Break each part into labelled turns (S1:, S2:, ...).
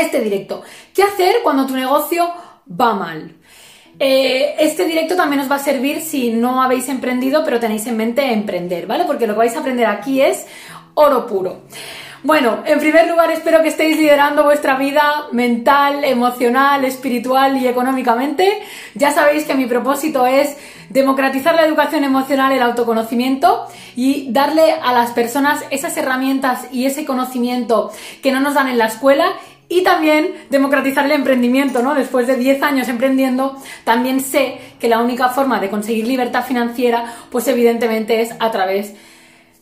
S1: este directo. ¿Qué hacer cuando tu negocio va mal? Eh, este directo también os va a servir si no habéis emprendido, pero tenéis en mente emprender, ¿vale? Porque lo que vais a aprender aquí es oro puro. Bueno, en primer lugar espero que estéis liderando vuestra vida mental, emocional, espiritual y económicamente. Ya sabéis que mi propósito es democratizar la educación emocional, el autoconocimiento y darle a las personas esas herramientas y ese conocimiento que no nos dan en la escuela y también democratizar el emprendimiento, ¿no? Después de 10 años emprendiendo, también sé que la única forma de conseguir libertad financiera, pues evidentemente es a través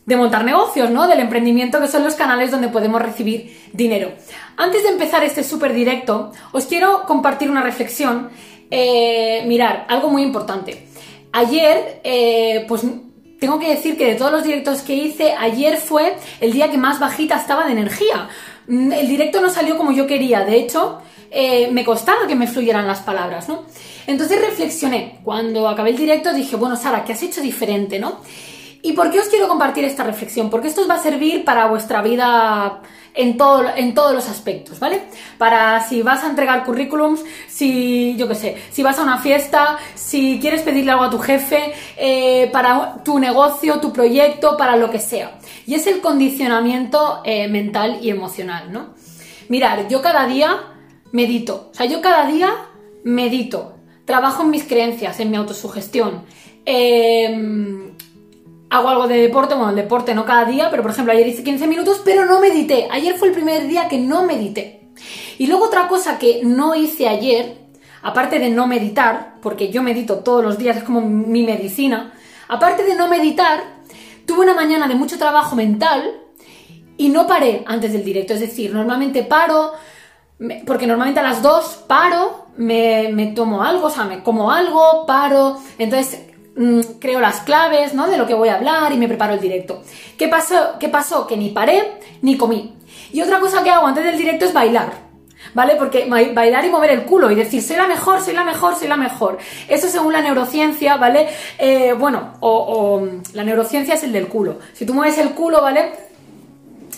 S1: de montar negocios, ¿no? Del emprendimiento, que son los canales donde podemos recibir dinero. Antes de empezar este súper directo, os quiero compartir una reflexión. Eh, mirar, algo muy importante. Ayer, eh, pues tengo que decir que de todos los directos que hice, ayer fue el día que más bajita estaba de energía. El directo no salió como yo quería, de hecho, eh, me costaba que me fluyeran las palabras, ¿no? Entonces reflexioné, cuando acabé el directo dije, bueno, Sara, ¿qué has hecho diferente, no? ¿Y por qué os quiero compartir esta reflexión? Porque esto os va a servir para vuestra vida en, todo, en todos los aspectos, ¿vale? Para si vas a entregar currículums, si, yo qué sé, si vas a una fiesta, si quieres pedirle algo a tu jefe, eh, para tu negocio, tu proyecto, para lo que sea. Y es el condicionamiento eh, mental y emocional, ¿no? Mirar, yo cada día medito, o sea, yo cada día medito, trabajo en mis creencias, en mi autosugestión. Eh, hago algo de deporte, bueno, el deporte no cada día, pero por ejemplo ayer hice 15 minutos, pero no medité. Ayer fue el primer día que no medité. Y luego otra cosa que no hice ayer, aparte de no meditar, porque yo medito todos los días, es como mi medicina, aparte de no meditar, tuve una mañana de mucho trabajo mental y no paré antes del directo. Es decir, normalmente paro, porque normalmente a las 2 paro, me, tomo algo, o sea, me como algo, paro, entonces Mm, creo las claves, ¿no? De lo que voy a hablar y me preparo el directo. ¿Qué pasó? ¿Qué pasó? Que ni paré ni comí. Y otra cosa que hago antes del directo es bailar. ¿Vale? Porque bailar y mover el culo y decir, soy la mejor, soy la mejor, soy la mejor. Eso según la neurociencia, ¿vale? Eh, bueno, o, o la neurociencia es el del culo. Si tú mueves el culo, ¿vale?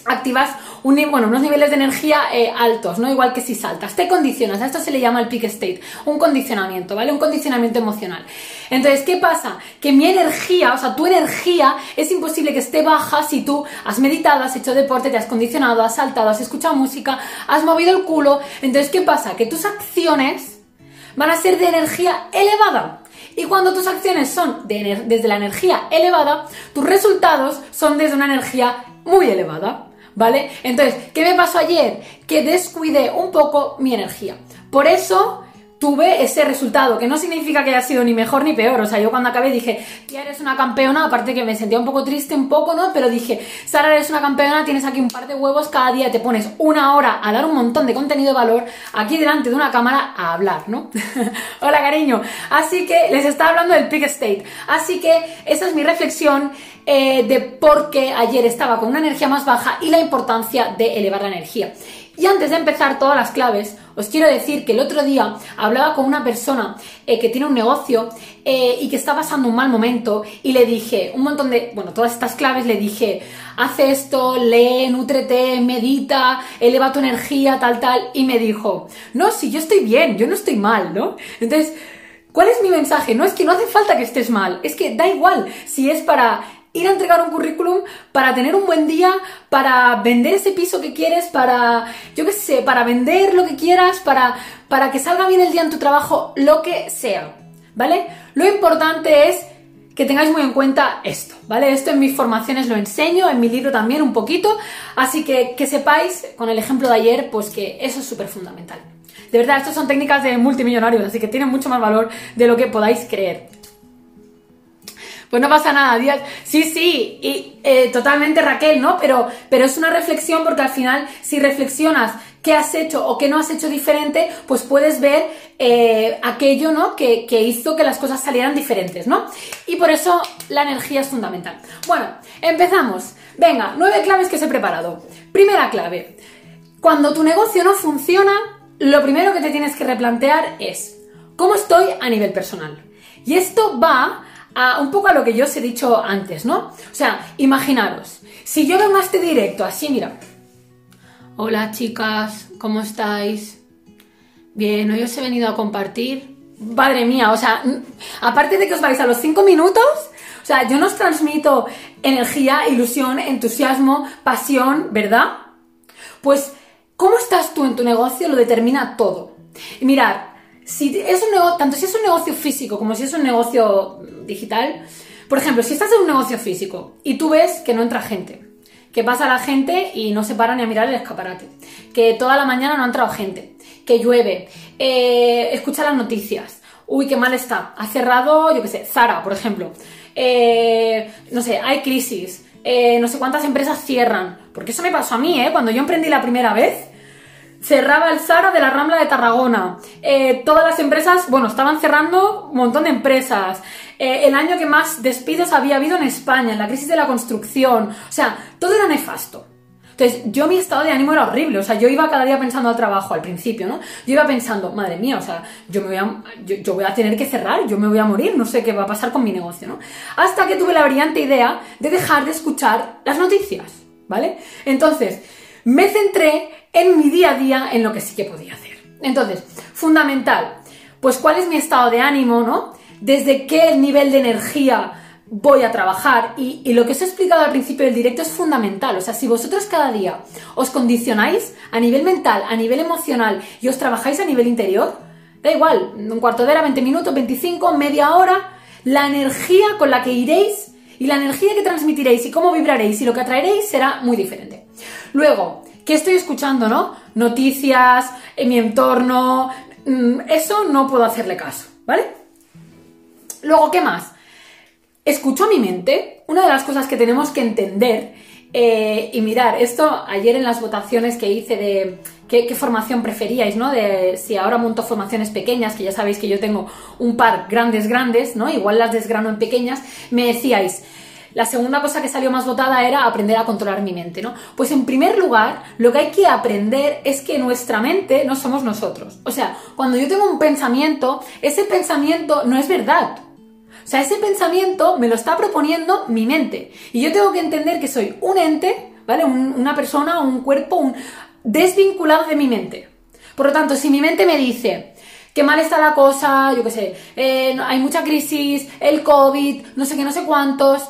S1: Activas unos niveles de energía eh, altos, ¿no? Igual que si saltas. Te condicionas. A esto se le llama el peak state. Un condicionamiento, ¿vale? Un condicionamiento emocional. Entonces, ¿qué pasa? Que mi energía, o sea, tu energía es imposible que esté baja si tú has meditado, has hecho deporte, te has condicionado, has saltado, has escuchado música, has movido el culo. Entonces, ¿qué pasa? Que tus acciones van a ser de energía elevada. Y cuando tus acciones son desde la energía elevada, tus resultados son desde una energía muy elevada. ¿vale? Entonces, ¿qué me pasó ayer? Que descuidé un poco mi energía. Por eso tuve ese resultado, que no significa que haya sido ni mejor ni peor. O sea, yo cuando acabé dije, ya eres una campeona, aparte que me sentía un poco triste, un poco, ¿no? Pero dije, Sara, eres una campeona, tienes aquí un par de huevos, cada día te pones una hora a dar un montón de contenido de valor aquí delante de una cámara a hablar, ¿no? Hola, cariño. Así que les estaba hablando del Peak State. Así que esa es mi reflexión eh, de por qué ayer estaba con una energía más baja y la importancia de elevar la energía. Y antes de empezar todas las claves, os quiero decir que el otro día hablaba con una persona eh, que tiene un negocio eh, y que está pasando un mal momento y le dije un montón de, bueno, todas estas claves le dije, haz esto, lee, nútrete, medita, eleva tu energía, tal, tal, y me dijo, no, si yo estoy bien, yo no estoy mal, ¿no? Entonces, ¿cuál es mi mensaje? No es que no hace falta que estés mal, es que da igual si es para ir a entregar un currículum para tener un buen día, para vender ese piso que quieres, para, yo qué sé, para vender lo que quieras, para, para que salga bien el día en tu trabajo, lo que sea, ¿vale? Lo importante es que tengáis muy en cuenta esto, ¿vale? Esto en mis formaciones lo enseño, en mi libro también un poquito, así que que sepáis, con el ejemplo de ayer, pues que eso es súper fundamental. De verdad, estas son técnicas de multimillonarios, así que tienen mucho más valor de lo que podáis creer. Pues no pasa nada, Díaz. Sí, sí, y eh, totalmente Raquel, ¿no? Pero, pero es una reflexión porque al final, si reflexionas qué has hecho o qué no has hecho diferente, pues puedes ver eh, aquello, ¿no? Que, que hizo que las cosas salieran diferentes, ¿no? Y por eso la energía es fundamental. Bueno, empezamos. Venga, nueve claves que os he preparado. Primera clave. Cuando tu negocio no funciona, lo primero que te tienes que replantear es, ¿cómo estoy a nivel personal? Y esto va un poco a lo que yo os he dicho antes, ¿no? O sea, imaginaros, si yo vengo a este directo así, mira, Hola chicas, ¿cómo estáis? Bien, hoy os he venido a compartir. Madre mía, o sea, aparte de que os vais a los 5 minutos, o sea, yo nos transmito energía, ilusión, entusiasmo, pasión, ¿verdad? Pues, ¿cómo estás tú en tu negocio? Lo determina todo. Y mirad, si es un negocio, tanto si es un negocio físico como si es un negocio digital, por ejemplo, si estás en un negocio físico y tú ves que no entra gente, que pasa la gente y no se para ni a mirar el escaparate, que toda la mañana no ha entrado gente, que llueve, eh, escucha las noticias, uy, qué mal está, ha cerrado, yo qué sé, Zara, por ejemplo, eh, no sé, hay crisis, eh, no sé cuántas empresas cierran, porque eso me pasó a mí, ¿eh? Cuando yo emprendí la primera vez, cerraba el Zara de la Rambla de Tarragona. todas las empresas, bueno, estaban cerrando un montón de empresas. el año que más despidos había habido en España, en la crisis de la construcción. O sea, todo era nefasto. Entonces, yo mi estado de ánimo era horrible, o sea, yo iba cada día pensando al trabajo al principio, ¿no? Yo iba pensando, madre mía, o sea, yo, me voy a, yo, voy a tener que cerrar, yo me voy a morir, no sé qué va a pasar con mi negocio, ¿no? Hasta que tuve la brillante idea de dejar de escuchar las noticias, ¿vale? Entonces, me centré en mi día a día, en lo que sí que podía hacer. Entonces, fundamental, pues cuál es mi estado de ánimo, ¿no? Desde qué nivel de energía voy a trabajar y, lo que os he explicado al principio del directo es fundamental. O sea, si vosotros cada día os condicionáis a nivel mental, a nivel emocional y os trabajáis a nivel interior, da igual, un cuarto de hora, 20 minutos, 25, media hora, la energía con la que iréis y la energía que transmitiréis y cómo vibraréis y lo que atraeréis será muy diferente. Luego, ¿qué estoy escuchando, no? Noticias, en mi entorno, mm, eso no puedo hacerle caso, ¿vale? Luego, ¿qué más? escucho mi mente. Una de las cosas que tenemos que entender eh, y mirar, esto ayer en las votaciones que hice de qué, formación preferíais, ¿no? De si ahora monto formaciones pequeñas, que ya sabéis que yo tengo un par grandes, grandes, ¿no? Igual las desgrano en pequeñas, me decíais, la segunda cosa que salió más votada era aprender a controlar mi mente, ¿no? Pues en primer lugar, lo que hay que aprender es que nuestra mente no somos nosotros. O sea, cuando yo tengo un pensamiento, ese pensamiento no es verdad. O sea, ese pensamiento me lo está proponiendo mi mente. Y yo tengo que entender que soy un ente, ¿vale? una persona, un cuerpo, un desvinculado de mi mente. Por lo tanto, si mi mente me dice, que mal está la cosa, yo qué sé, eh, hay mucha crisis, el COVID, no sé qué, no sé cuántos,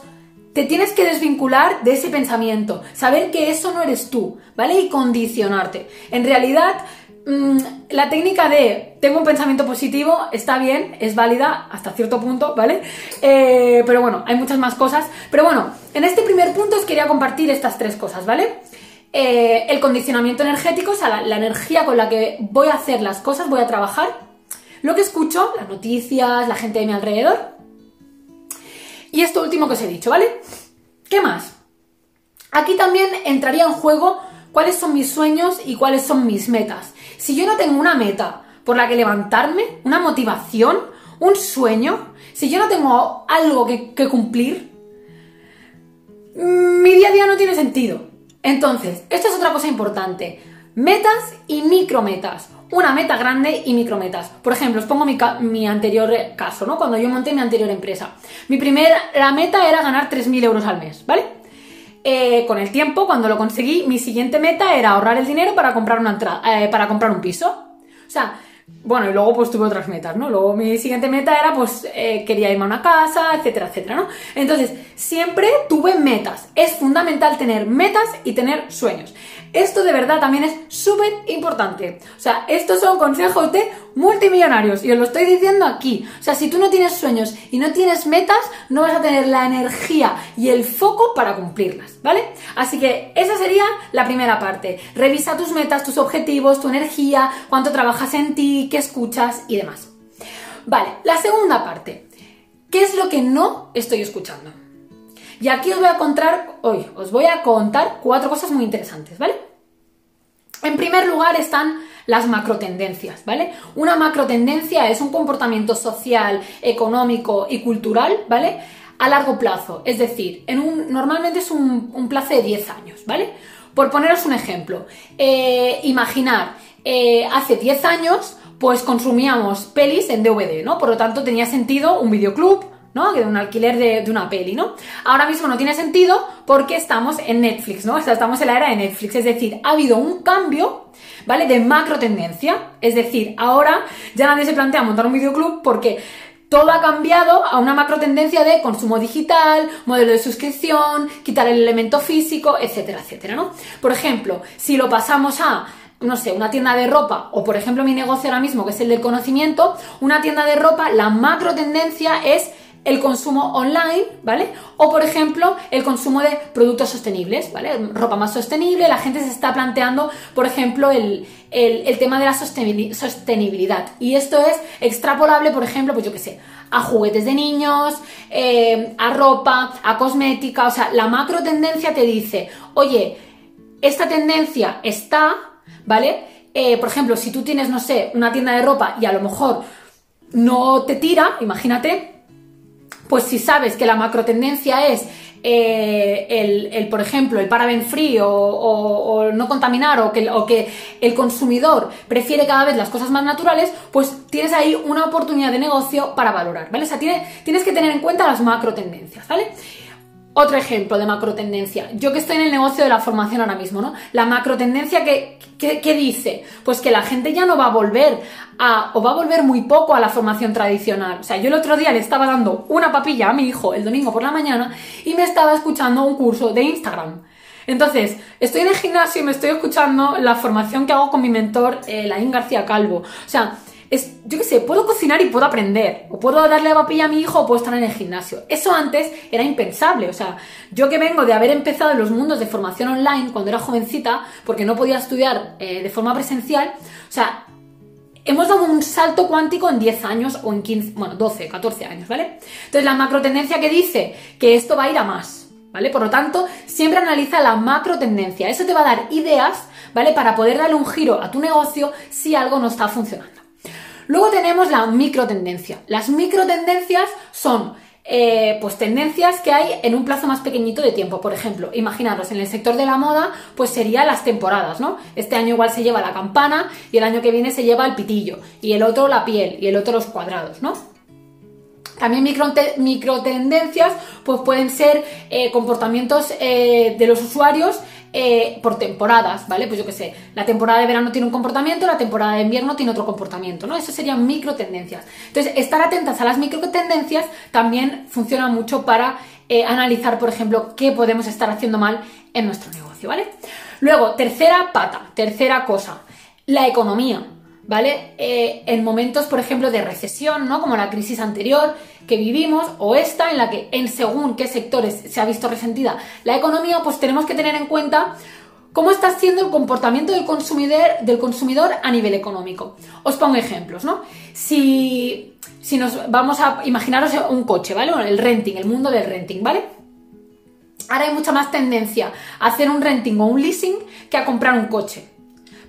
S1: te tienes que desvincular de ese pensamiento, saber que eso no eres tú, ¿vale? Y condicionarte. En realidad, Mm, la técnica de tengo un pensamiento positivo está bien, es válida hasta cierto punto, ¿vale? Eh, pero bueno, hay muchas más cosas. Pero bueno, en este primer punto os quería compartir estas tres cosas, ¿vale? Eh, el condicionamiento energético, o sea, la, energía con la que voy a hacer las cosas, voy a trabajar. Lo que escucho, las noticias, la gente de mi alrededor. Y esto último que os he dicho, ¿vale? ¿Qué más? Aquí también entraría en juego cuáles son mis sueños y cuáles son mis metas. Si yo no tengo una meta por la que levantarme, una motivación, un sueño, si yo no tengo algo que, cumplir, mi día a día no tiene sentido. Entonces, esto es otra cosa importante. Metas y micrometas. Una meta grande y micrometas. Por ejemplo, os pongo mi, anterior caso, ¿no? Cuando yo monté mi anterior empresa. Mi primera la meta era ganar 3.000 euros al mes, ¿vale? Eh, con el tiempo, cuando lo conseguí, mi siguiente meta era ahorrar el dinero para comprar, una eh, para comprar un piso. O sea, bueno, y luego pues tuve otras metas, ¿no? Luego mi siguiente meta era pues eh, quería irme a una casa, etcétera, etcétera, ¿no? Entonces, siempre tuve metas. Es fundamental tener metas y tener sueños. Esto de verdad también es súper importante. O sea, estos son consejos de multimillonarios y os lo estoy diciendo aquí. O sea, si tú no tienes sueños y no tienes metas, no vas a tener la energía y el foco para cumplirlas, ¿vale? Así que esa sería la primera parte. Revisa tus metas, tus objetivos, tu energía, cuánto trabajas en ti, qué escuchas y demás. Vale, la segunda parte. ¿Qué es lo que no estoy escuchando? Y aquí os voy a contar, hoy os voy a contar cuatro cosas muy interesantes, ¿vale? En primer lugar están las macrotendencias, ¿vale? Una macrotendencia es un comportamiento social, económico y cultural, ¿vale? A largo plazo, es decir, en un, normalmente es un, plazo de 10 años, ¿vale? Por poneros un ejemplo, eh, imaginar, eh, hace 10 años, pues consumíamos pelis en DVD, ¿no? Por lo tanto, tenía sentido un videoclub, ¿no? De un alquiler de, de, una peli, ¿no? Ahora mismo no tiene sentido porque estamos en Netflix, ¿no? O sea, estamos en la era de Netflix, es decir, ha habido un cambio, ¿vale? De macro tendencia, es decir, ahora ya nadie se plantea montar un videoclub porque todo ha cambiado a una macro tendencia de consumo digital, modelo de suscripción, quitar el elemento físico, etcétera, etcétera, ¿no? Por ejemplo, si lo pasamos a no sé, una tienda de ropa, o por ejemplo mi negocio ahora mismo, que es el del conocimiento, una tienda de ropa, la macro tendencia es el consumo online, ¿vale? O por ejemplo, el consumo de productos sostenibles, ¿vale? Ropa más sostenible, la gente se está planteando, por ejemplo, el, tema de la sostenibilidad. Y esto es extrapolable, por ejemplo, pues yo qué sé, a juguetes de niños, eh, a ropa, a cosmética, o sea, la macro tendencia te dice, oye, esta tendencia está ¿vale? Eh, por ejemplo, si tú tienes, no sé, una tienda de ropa y a lo mejor no te tira, imagínate, pues si sabes que la macro tendencia es eh, el, por ejemplo, el paraben free o, no contaminar o que, o que, el consumidor prefiere cada vez las cosas más naturales, pues tienes ahí una oportunidad de negocio para valorar, ¿vale? O sea, tienes que tener en cuenta las macro tendencias, ¿vale? Otro ejemplo de macro tendencia. Yo que estoy en el negocio de la formación ahora mismo, ¿no? La macro tendencia que, dice, pues que la gente ya no va a volver a, o va a volver muy poco a la formación tradicional. O sea, yo el otro día le estaba dando una papilla a mi hijo el domingo por la mañana y me estaba escuchando un curso de Instagram. Entonces, estoy en el gimnasio y me estoy escuchando la formación que hago con mi mentor, eh, Laín García Calvo. O sea, es, yo qué sé, puedo cocinar y puedo aprender, o puedo darle papilla a mi hijo o puedo estar en el gimnasio. Eso antes era impensable, o sea, yo que vengo de haber empezado en los mundos de formación online cuando era jovencita, porque no podía estudiar eh, de forma presencial, o sea, hemos dado un salto cuántico en 10 años o en 15, bueno, 12, 14 años, ¿vale? Entonces, la macro tendencia que dice que esto va a ir a más, ¿vale? Por lo tanto, siempre analiza la macro tendencia. Eso te va a dar ideas, ¿vale? Para poder darle un giro a tu negocio si algo no está funcionando. Luego tenemos la microtendencia. Las microtendencias son eh, pues tendencias que hay en un plazo más pequeñito de tiempo. Por ejemplo, imaginaros, en el sector de la moda, pues serían las temporadas, ¿no? Este año igual se lleva la campana y el año que viene se lleva el pitillo y el otro la piel y el otro los cuadrados, ¿no? También micro, tendencias pues pueden ser eh, comportamientos eh, de los usuarios eh, por temporadas, ¿vale? Pues yo qué sé, la temporada de verano tiene un comportamiento, la temporada de invierno tiene otro comportamiento, ¿no? Eso serían micro tendencias. Entonces, estar atentas a las micro tendencias también funciona mucho para analizar, por ejemplo, qué podemos estar haciendo mal en nuestro negocio, ¿vale? Luego, tercera pata, tercera cosa, la economía. ¿vale? Eh, en momentos, por ejemplo, de recesión, ¿no? Como la crisis anterior que vivimos o esta en la que en según qué sectores se ha visto resentida la economía, pues tenemos que tener en cuenta cómo está siendo el comportamiento del consumidor, del consumidor a nivel económico. Os pongo ejemplos, ¿no? Si, si nos vamos a imaginaros un coche, ¿vale? El renting, el mundo del renting, ¿vale? Ahora hay mucha más tendencia a hacer un renting o un leasing que a comprar un coche.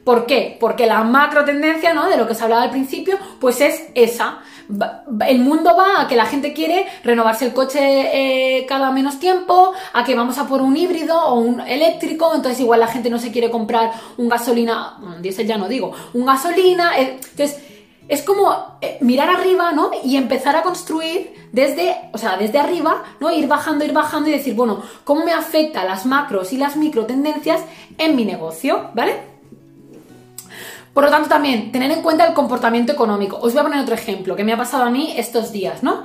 S1: ¿Por qué? Porque la macro tendencia, ¿no? De lo que se hablaba al principio, pues es esa. El mundo va a que la gente quiere renovarse el coche eh, cada menos tiempo, a que vamos a por un híbrido o un eléctrico, entonces igual la gente no se quiere comprar un gasolina, bueno, diésel ya no digo, un gasolina, eh, entonces es como eh, mirar arriba, ¿no? Y empezar a construir desde, o sea, desde arriba, ¿no? Ir bajando, ir bajando y decir, bueno, ¿cómo me afecta las macros y las micro tendencias en mi negocio, ¿vale? Por lo tanto, también tener en cuenta el comportamiento económico. Os voy a poner otro ejemplo que me ha pasado a mí estos días, ¿no?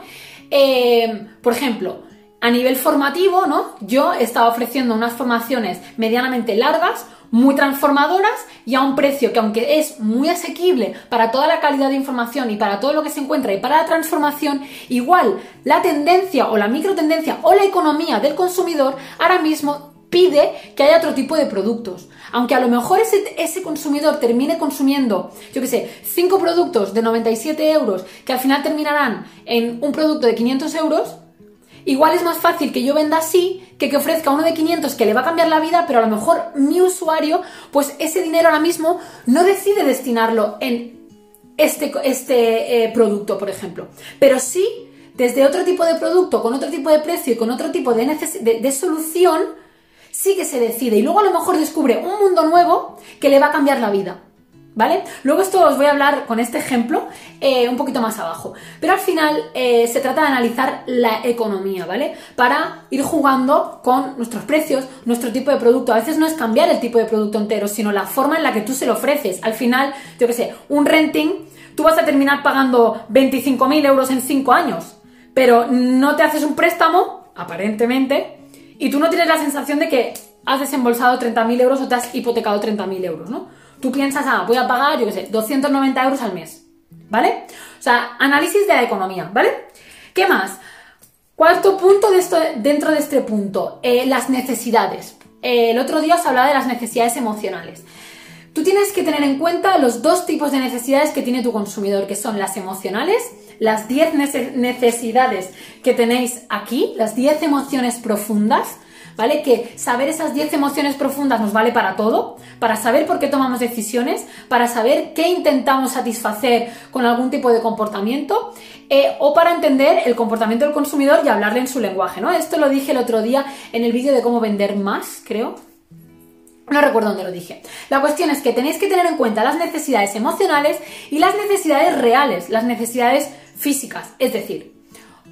S1: Eh, por ejemplo, a nivel formativo, ¿no? Yo estaba ofreciendo unas formaciones medianamente largas, muy transformadoras y a un precio que aunque es muy asequible para toda la calidad de información y para todo lo que se encuentra y para la transformación, igual la tendencia o la microtendencia o la economía del consumidor ahora mismo pide que haya otro tipo de productos. Aunque a lo mejor ese, consumidor termine consumiendo, yo qué sé, cinco productos de 97 euros que al final terminarán en un producto de 500 euros, igual es más fácil que yo venda así que que ofrezca uno de 500 que le va a cambiar la vida, pero a lo mejor mi usuario, pues ese dinero ahora mismo no decide destinarlo en este, este eh, producto, por ejemplo. Pero sí, desde otro tipo de producto, con otro tipo de precio y con otro tipo de, de solución, sí que se decide y luego a lo mejor descubre un mundo nuevo que le va a cambiar la vida. ¿Vale? Luego esto os voy a hablar con este ejemplo eh, un poquito más abajo. Pero al final eh, se trata de analizar la economía, ¿vale? Para ir jugando con nuestros precios, nuestro tipo de producto. A veces no es cambiar el tipo de producto entero, sino la forma en la que tú se lo ofreces. Al final, yo qué sé, un renting, tú vas a terminar pagando 25.000 euros en 5 años, pero no te haces un préstamo, aparentemente, y tú no tienes la sensación de que has desembolsado 30.000 euros o te has hipotecado 30.000 euros, ¿no? Tú piensas, ah, voy a pagar, yo qué sé, 290 euros al mes, ¿vale? O sea, análisis de la economía, ¿vale? ¿Qué más? Cuarto punto de esto, dentro de este punto, eh, las necesidades. Eh, el otro día os hablaba de las necesidades emocionales. Tú tienes que tener en cuenta los dos tipos de necesidades que tiene tu consumidor, que son las emocionales, las 10 necesidades que tenéis aquí, las 10 emociones profundas, ¿vale? Que saber esas 10 emociones profundas nos vale para todo, para saber por qué tomamos decisiones, para saber qué intentamos satisfacer con algún tipo de comportamiento eh, o para entender el comportamiento del consumidor y hablarle en su lenguaje, ¿no? Esto lo dije el otro día en el vídeo de cómo vender más, creo. No recuerdo dónde lo dije. La cuestión es que tenéis que tener en cuenta las necesidades emocionales y las necesidades reales, las necesidades físicas. Es decir,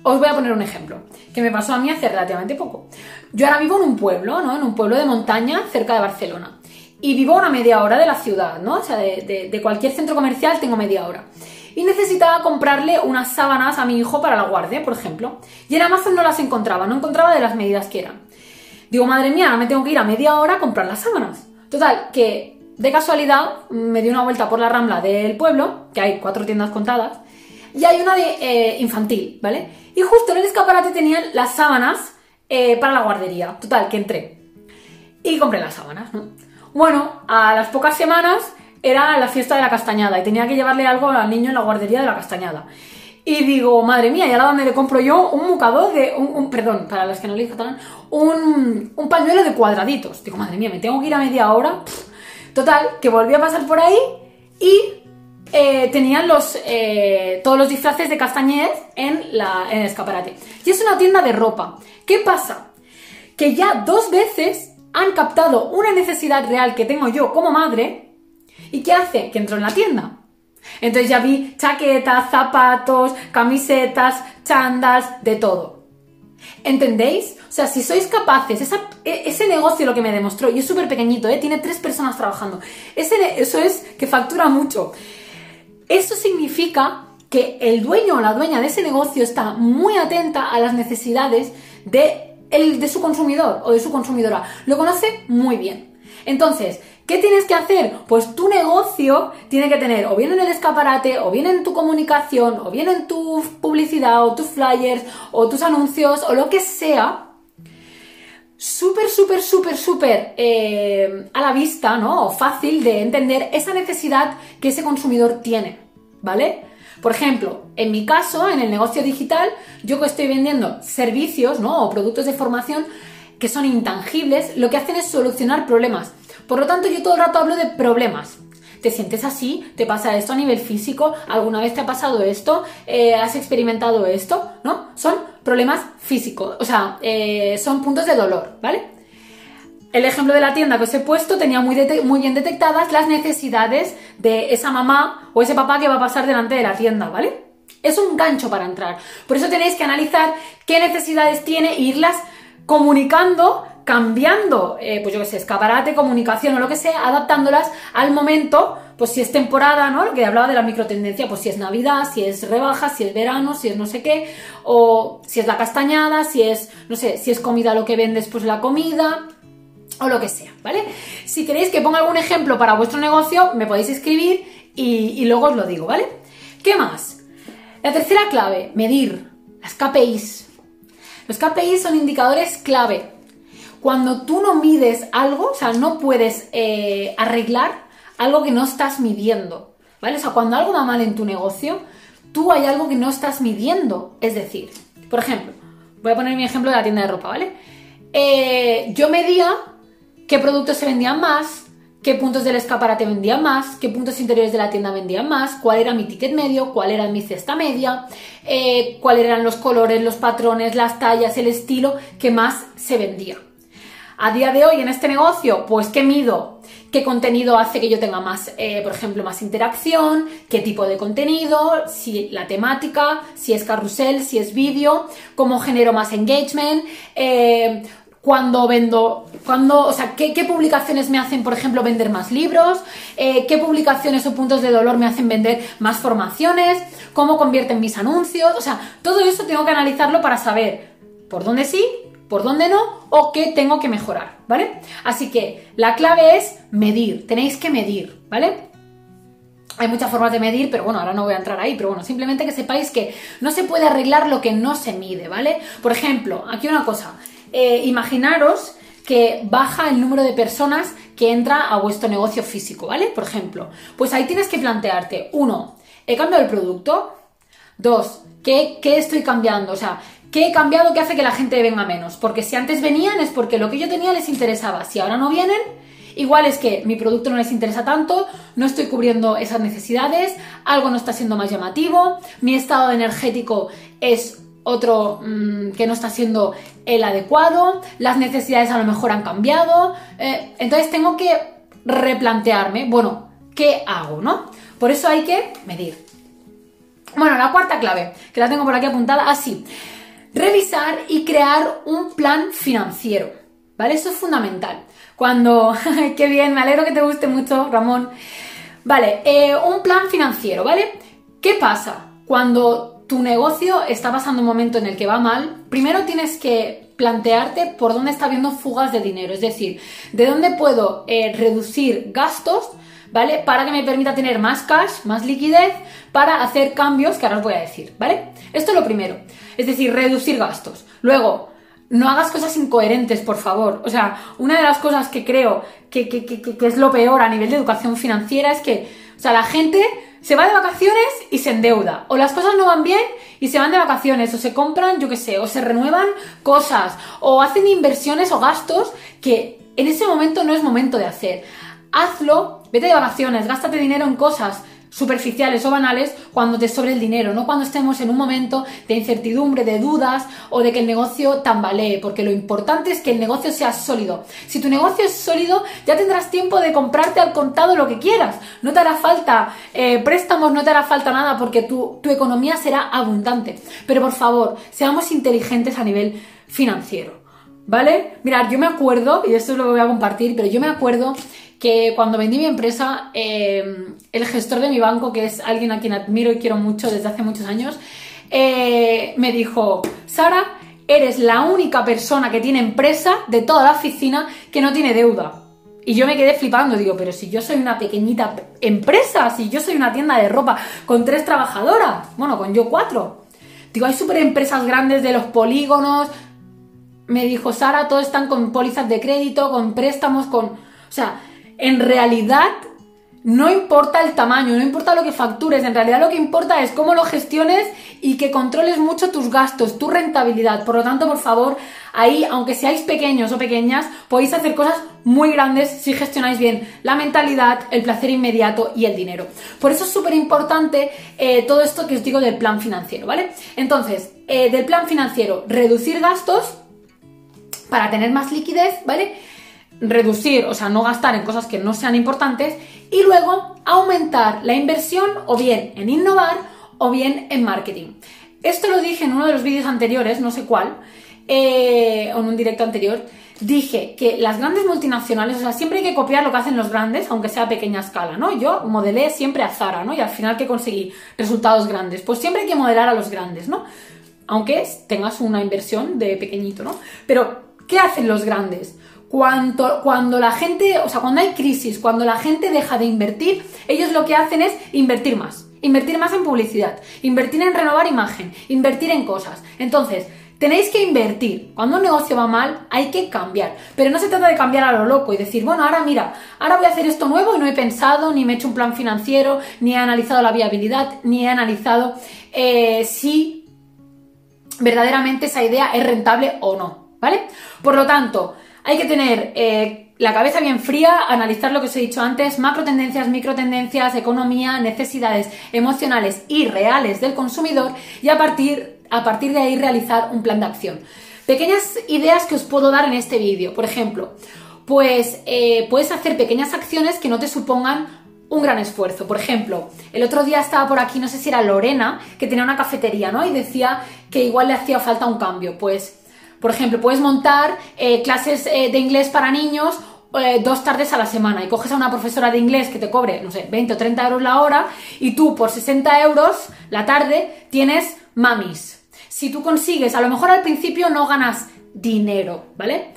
S1: os voy a poner un ejemplo que me pasó a mí hace relativamente poco. Yo ahora vivo en un pueblo, ¿no? En un pueblo de montaña cerca de Barcelona. Y vivo a una media hora de la ciudad, ¿no? O sea, de, cualquier centro comercial tengo media hora. Y necesitaba comprarle unas sábanas a mi hijo para la guardia, por ejemplo. Y en Amazon no las encontraba, no encontraba de las medidas que eran. Digo, madre mía, ahora me tengo que ir a media hora a comprar las sábanas. Total, que de casualidad me di una vuelta por la rambla del pueblo, que hay cuatro tiendas contadas, y hay una de eh, infantil, ¿vale? Y justo en el escaparate tenían las sábanas eh, para la guardería. Total, que entré. Y compré las sábanas, ¿no? Bueno, a las pocas semanas era la fiesta de la castañada y tenía que llevarle algo al niño en la guardería de la castañada. Y digo, madre mía, ¿y ahora dónde le compro yo un mucador de. Un, perdón, para las que no le catalán, un, un pañuelo de cuadraditos? Digo, madre mía, me tengo que ir a media hora. Total, que volví a pasar por ahí y eh, tenían los, eh, todos los disfraces de Castañez en, la, en el escaparate. Y es una tienda de ropa. ¿Qué pasa? Que ya dos veces han captado una necesidad real que tengo yo como madre. ¿Y qué hace? Que entro en la tienda. Entonces ya vi chaquetas, zapatos, camisetas, chandas, de todo. ¿Entendéis? O sea, si sois capaces, e, ese negocio lo que me demostró, y es súper pequeñito, ¿eh? tiene tres personas trabajando, eso es que factura mucho. Eso significa que el dueño o la dueña de ese negocio está muy atenta a las necesidades de, de su consumidor o de su consumidora. Lo conoce muy bien. Entonces, ¿qué tienes que hacer? Pues tu negocio tiene que tener o bien en el escaparate, o bien en tu comunicación, o bien en tu publicidad, o tus flyers, o tus anuncios, o lo que sea, súper, súper, súper, súper eh, a la vista, ¿no? O fácil de entender esa necesidad que ese consumidor tiene, ¿vale? Por ejemplo, en mi caso, en el negocio digital, yo que estoy vendiendo servicios, ¿no? O productos de formación que son intangibles, lo que hacen es solucionar problemas. Por lo tanto, yo todo el rato hablo de problemas. ¿Te sientes así? ¿Te pasa esto a nivel físico? ¿Alguna vez te ha pasado esto? Eh, ¿Has experimentado esto? ¿No? Son problemas físicos, o sea, eh, son puntos de dolor, ¿vale? El ejemplo de la tienda que os he puesto tenía muy, muy bien detectadas las necesidades de esa mamá o ese papá que va a pasar delante de la tienda, ¿vale? Es un gancho para entrar. Por eso tenéis que analizar qué necesidades tiene e irlas comunicando cambiando, eh, pues yo qué sé, escaparate, comunicación o lo que sea, adaptándolas al momento, pues si es temporada, ¿no? Que hablaba de la microtendencia, pues si es Navidad, si es rebaja, si es verano, si es no sé qué, o si es la castañada, si es, no sé, si es comida lo que vendes, pues la comida, o lo que sea, ¿vale? Si queréis que ponga algún ejemplo para vuestro negocio, me podéis escribir y, y luego os lo digo, ¿vale? ¿Qué más? La tercera clave, medir, las KPIs. Los KPIs son indicadores clave cuando tú no mides algo, o sea, no puedes eh, arreglar algo que no estás midiendo, ¿vale? O sea, cuando algo va mal en tu negocio, tú hay algo que no estás midiendo. Es decir, por ejemplo, voy a poner mi ejemplo de la tienda de ropa, ¿vale? Eh, yo medía qué productos se vendían más, qué puntos del escaparate vendían más, qué puntos interiores de la tienda vendían más, cuál era mi ticket medio, cuál era mi cesta media, eh, cuáles eran los colores, los patrones, las tallas, el estilo que más se vendía. A día de hoy en este negocio, pues ¿qué mido? qué contenido hace que yo tenga más, eh, por ejemplo, más interacción, qué tipo de contenido, si la temática, si es carrusel, si es vídeo, cómo genero más engagement, eh, cuando vendo, cuando, o sea, ¿qué, publicaciones me hacen, por ejemplo, vender más libros, eh, qué publicaciones o puntos de dolor me hacen vender más formaciones, cómo convierten mis anuncios, o sea, todo eso tengo que analizarlo para saber por dónde sí, por dónde no o qué tengo que mejorar, ¿vale? Así que la clave es medir, tenéis que medir, ¿vale? Hay muchas formas de medir, pero bueno, ahora no voy a entrar ahí, pero bueno, simplemente que sepáis que no se puede arreglar lo que no se mide, ¿vale? Por ejemplo, aquí una cosa, eh, imaginaros que baja el número de personas que entra a vuestro negocio físico, ¿vale? Por ejemplo, pues ahí tienes que plantearte, uno, ¿he cambiado el producto? Dos, ¿qué, qué estoy cambiando? O sea, ¿qué he cambiado que hace que la gente venga menos? Porque si antes venían es porque lo que yo tenía les interesaba. Si ahora no vienen, igual es que mi producto no les interesa tanto, no estoy cubriendo esas necesidades, algo no está siendo más llamativo, mi estado energético es otro mm, que no está siendo el adecuado, las necesidades a lo mejor han cambiado, eh, entonces tengo que replantearme, bueno, ¿qué hago, no? Por eso hay que medir. Bueno, la cuarta clave, que la tengo por aquí apuntada así, revisar y crear un plan financiero, ¿vale? Eso es fundamental. Cuando, qué bien, me alegro que te guste mucho, Ramón. Vale, eh, un plan financiero, ¿vale? ¿Qué pasa? Cuando tu negocio está pasando un momento en el que va mal, primero tienes que plantearte por dónde está habiendo fugas de dinero, es decir, de dónde puedo eh, reducir gastos, ¿vale? Para que me permita tener más cash, más liquidez, para hacer cambios que ahora os voy a decir, ¿vale? Esto es lo primero, es decir, reducir gastos. Luego, no hagas cosas incoherentes, por favor. O sea, una de las cosas que creo que, que es lo peor a nivel de educación financiera es que, o sea, la gente se va de vacaciones y se endeuda. O las cosas no van bien y se van de vacaciones. O se compran, yo qué sé, o se renuevan cosas. O hacen inversiones o gastos que en ese momento no es momento de hacer. Hazlo, vete de vacaciones, gástate dinero en cosas superficiales o banales cuando te sobre el dinero, no cuando estemos en un momento de incertidumbre, de dudas o de que el negocio tambalee, porque lo importante es que el negocio sea sólido. Si tu negocio es sólido, ya tendrás tiempo de comprarte al contado lo que quieras. No te hará falta eh, préstamos, no te hará falta nada porque tu, tu economía será abundante. Pero por favor, seamos inteligentes a nivel financiero. ¿Vale? Mirad, yo me acuerdo, y esto lo voy a compartir, pero yo me acuerdo que cuando vendí mi empresa, em, el gestor de mi banco, que es alguien a quien admiro y quiero mucho desde hace muchos años, eh, me dijo, Sara, eres la única persona que tiene empresa de toda la oficina que no tiene deuda. Y yo me quedé flipando, digo, pero si yo soy una pequeñita empresa, si yo soy una tienda de ropa con tres trabajadoras, bueno, con yo cuatro. Digo, hay super empresas grandes de los polígonos. Me dijo, Sara, todos están con pólizas de crédito, con préstamos, con... O sea, en realidad no importa el tamaño, no importa lo que factures, en realidad lo que importa es cómo lo gestiones y que controles mucho tus gastos, tu rentabilidad. Por lo tanto, por favor, ahí, aunque seáis pequeños o pequeñas, podéis hacer cosas muy grandes si gestionáis bien la mentalidad, el placer inmediato y el dinero. Por eso es súper importante eh, todo esto que os digo del plan financiero, ¿vale? Entonces, eh, del plan financiero, reducir gastos para tener más liquidez, ¿vale? Reducir, o sea, no gastar en cosas que no sean importantes y luego aumentar la inversión o bien en innovar o bien en marketing. Esto lo dije en uno de los vídeos anteriores, no sé cuál, eh, o en un directo anterior, dije que las grandes multinacionales, o sea, siempre hay que copiar lo que hacen los grandes, aunque sea a pequeña escala, ¿no? Yo modelé siempre a Zara, ¿no? Y al final que conseguí resultados grandes, pues siempre hay que modelar a los grandes, ¿no? Aunque tengas una inversión de pequeñito, ¿no? Pero, ¿qué hacen los grandes? Cuando, cuando la gente, o sea, cuando hay crisis, cuando la gente deja de invertir, ellos lo que hacen es invertir más. Invertir más en publicidad, invertir en renovar imagen, invertir en cosas. Entonces, tenéis que invertir. Cuando un negocio va mal, hay que cambiar. Pero no se trata de cambiar a lo loco y decir, bueno, ahora mira, ahora voy a hacer esto nuevo y no he pensado, ni me he hecho un plan financiero, ni he analizado la viabilidad, ni he analizado eh, si verdaderamente esa idea es rentable o no. ¿Vale? Por lo tanto, hay que tener eh, la cabeza bien fría, analizar lo que os he dicho antes, macro tendencias, micro tendencias, economía, necesidades emocionales y reales del consumidor y a partir, a partir de ahí realizar un plan de acción. Pequeñas ideas que os puedo dar en este vídeo. Por ejemplo, pues eh, puedes hacer pequeñas acciones que no te supongan un gran esfuerzo. Por ejemplo, el otro día estaba por aquí, no sé si era Lorena, que tenía una cafetería, ¿no? Y decía que igual le hacía falta un cambio. Pues, por ejemplo, puedes montar eh, clases eh, de inglés para niños dos tardes a la semana y coges a una profesora de inglés que te cobre, no sé, 20 o 30 euros la hora y tú por 60 euros la tarde tienes mamis. Si tú consigues, a lo mejor al principio no ganas dinero, ¿vale?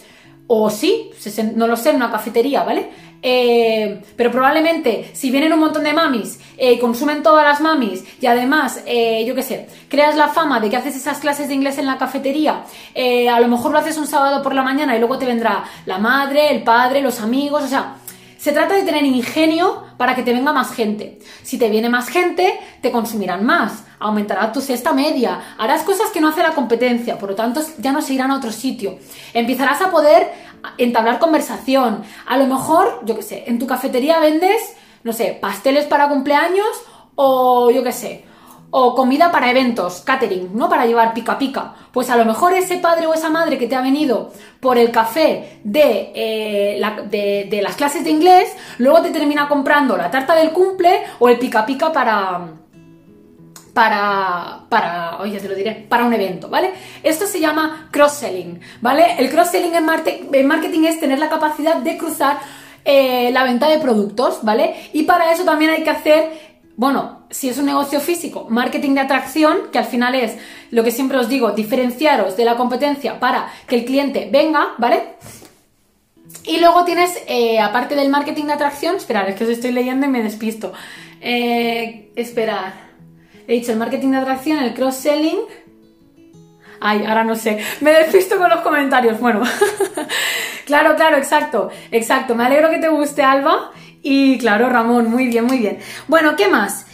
S1: O sí, no lo sé, en una cafetería, ¿vale? Eh, pero probablemente si vienen un montón de mamis, eh, consumen todas las mamis y además, eh, yo qué sé, creas la fama de que haces esas clases de inglés en la cafetería, a lo mejor lo haces un sábado por la mañana y luego te vendrá la madre, el padre, los amigos, o sea, se trata de tener ingenio para que te venga más gente. Si te viene más gente, te consumirán más, aumentará tu cesta media, harás cosas que no hace la competencia, por lo tanto ya no se irán a otro sitio. Empezarás a poder entablar conversación. A lo mejor, yo qué sé, en tu cafetería vendes, no sé, pasteles para cumpleaños o yo qué sé, o comida para eventos, catering, ¿no? Para llevar pica pica. Pues a lo mejor ese padre o esa madre que te ha venido por el café de, eh, de, las clases de inglés, luego te termina comprando la tarta del cumple o el pica pica para, para, para, oye, te lo diré, para un evento, ¿vale? Esto se llama cross-selling, ¿vale? El cross-selling en, marketing es tener la capacidad de cruzar eh, la venta de productos, ¿vale? Y para eso también hay que hacer bueno, si es un negocio físico, marketing de atracción, que al final es lo que siempre os digo, diferenciaros de la competencia para que el cliente venga, ¿vale? Y luego tienes, eh, aparte del marketing de atracción, esperad, es que os estoy leyendo y me despisto. Eh, esperar. He dicho el marketing de atracción, el cross-selling. Ay, ahora no sé. Me despisto con los comentarios. Bueno, claro, claro, exacto, exacto. Me alegro que te guste, Alba. Y claro, Ramón, muy bien, muy bien. Bueno, ¿qué más?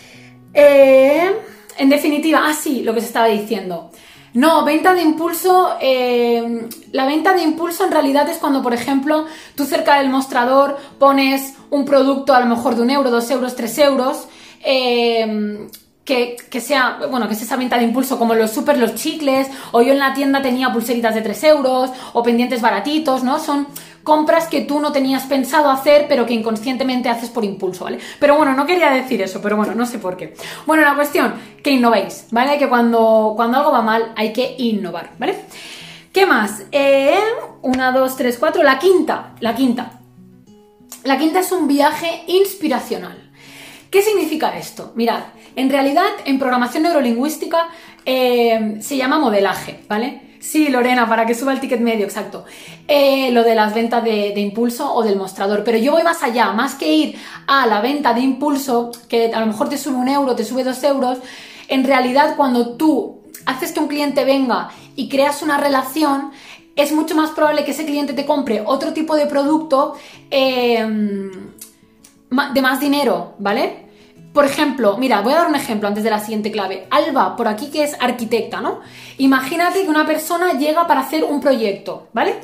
S1: Eh, en definitiva, ah, sí, lo que se estaba diciendo. No, venta de impulso. Eh, la venta de impulso en realidad es cuando, por ejemplo, tú cerca del mostrador pones un producto a lo mejor de un euro, dos euros, tres euros. Eh, que, sea, bueno, que es esa venta de impulso como los super, los chicles, o yo en la tienda tenía pulseritas de 3 euros, o pendientes baratitos, ¿no? Son compras que tú no tenías pensado hacer, pero que inconscientemente haces por impulso, ¿vale? Pero bueno, no quería decir eso, pero bueno, no sé por qué. Bueno, la cuestión, que innovéis, ¿vale? Que cuando, cuando algo va mal hay que innovar, ¿vale? ¿Qué más? Eh, una, dos, tres, cuatro, la quinta, la quinta. La quinta es un viaje inspiracional. ¿Qué significa esto? Mirad, en realidad, en programación neurolingüística eh, se llama modelaje, ¿vale? Sí, Lorena, para que suba el ticket medio, exacto. Eh, lo de las ventas de, impulso o del mostrador. Pero yo voy más allá, más que ir a la venta de impulso, que a lo mejor te sube un euro, te sube dos euros, en realidad cuando tú haces que un cliente venga y creas una relación, es mucho más probable que ese cliente te compre otro tipo de producto eh, de más dinero, ¿vale? Por ejemplo, mira, voy a dar un ejemplo antes de la siguiente clave. Alba, por aquí que es arquitecta, ¿no? Imagínate que una persona llega para hacer un proyecto, ¿vale?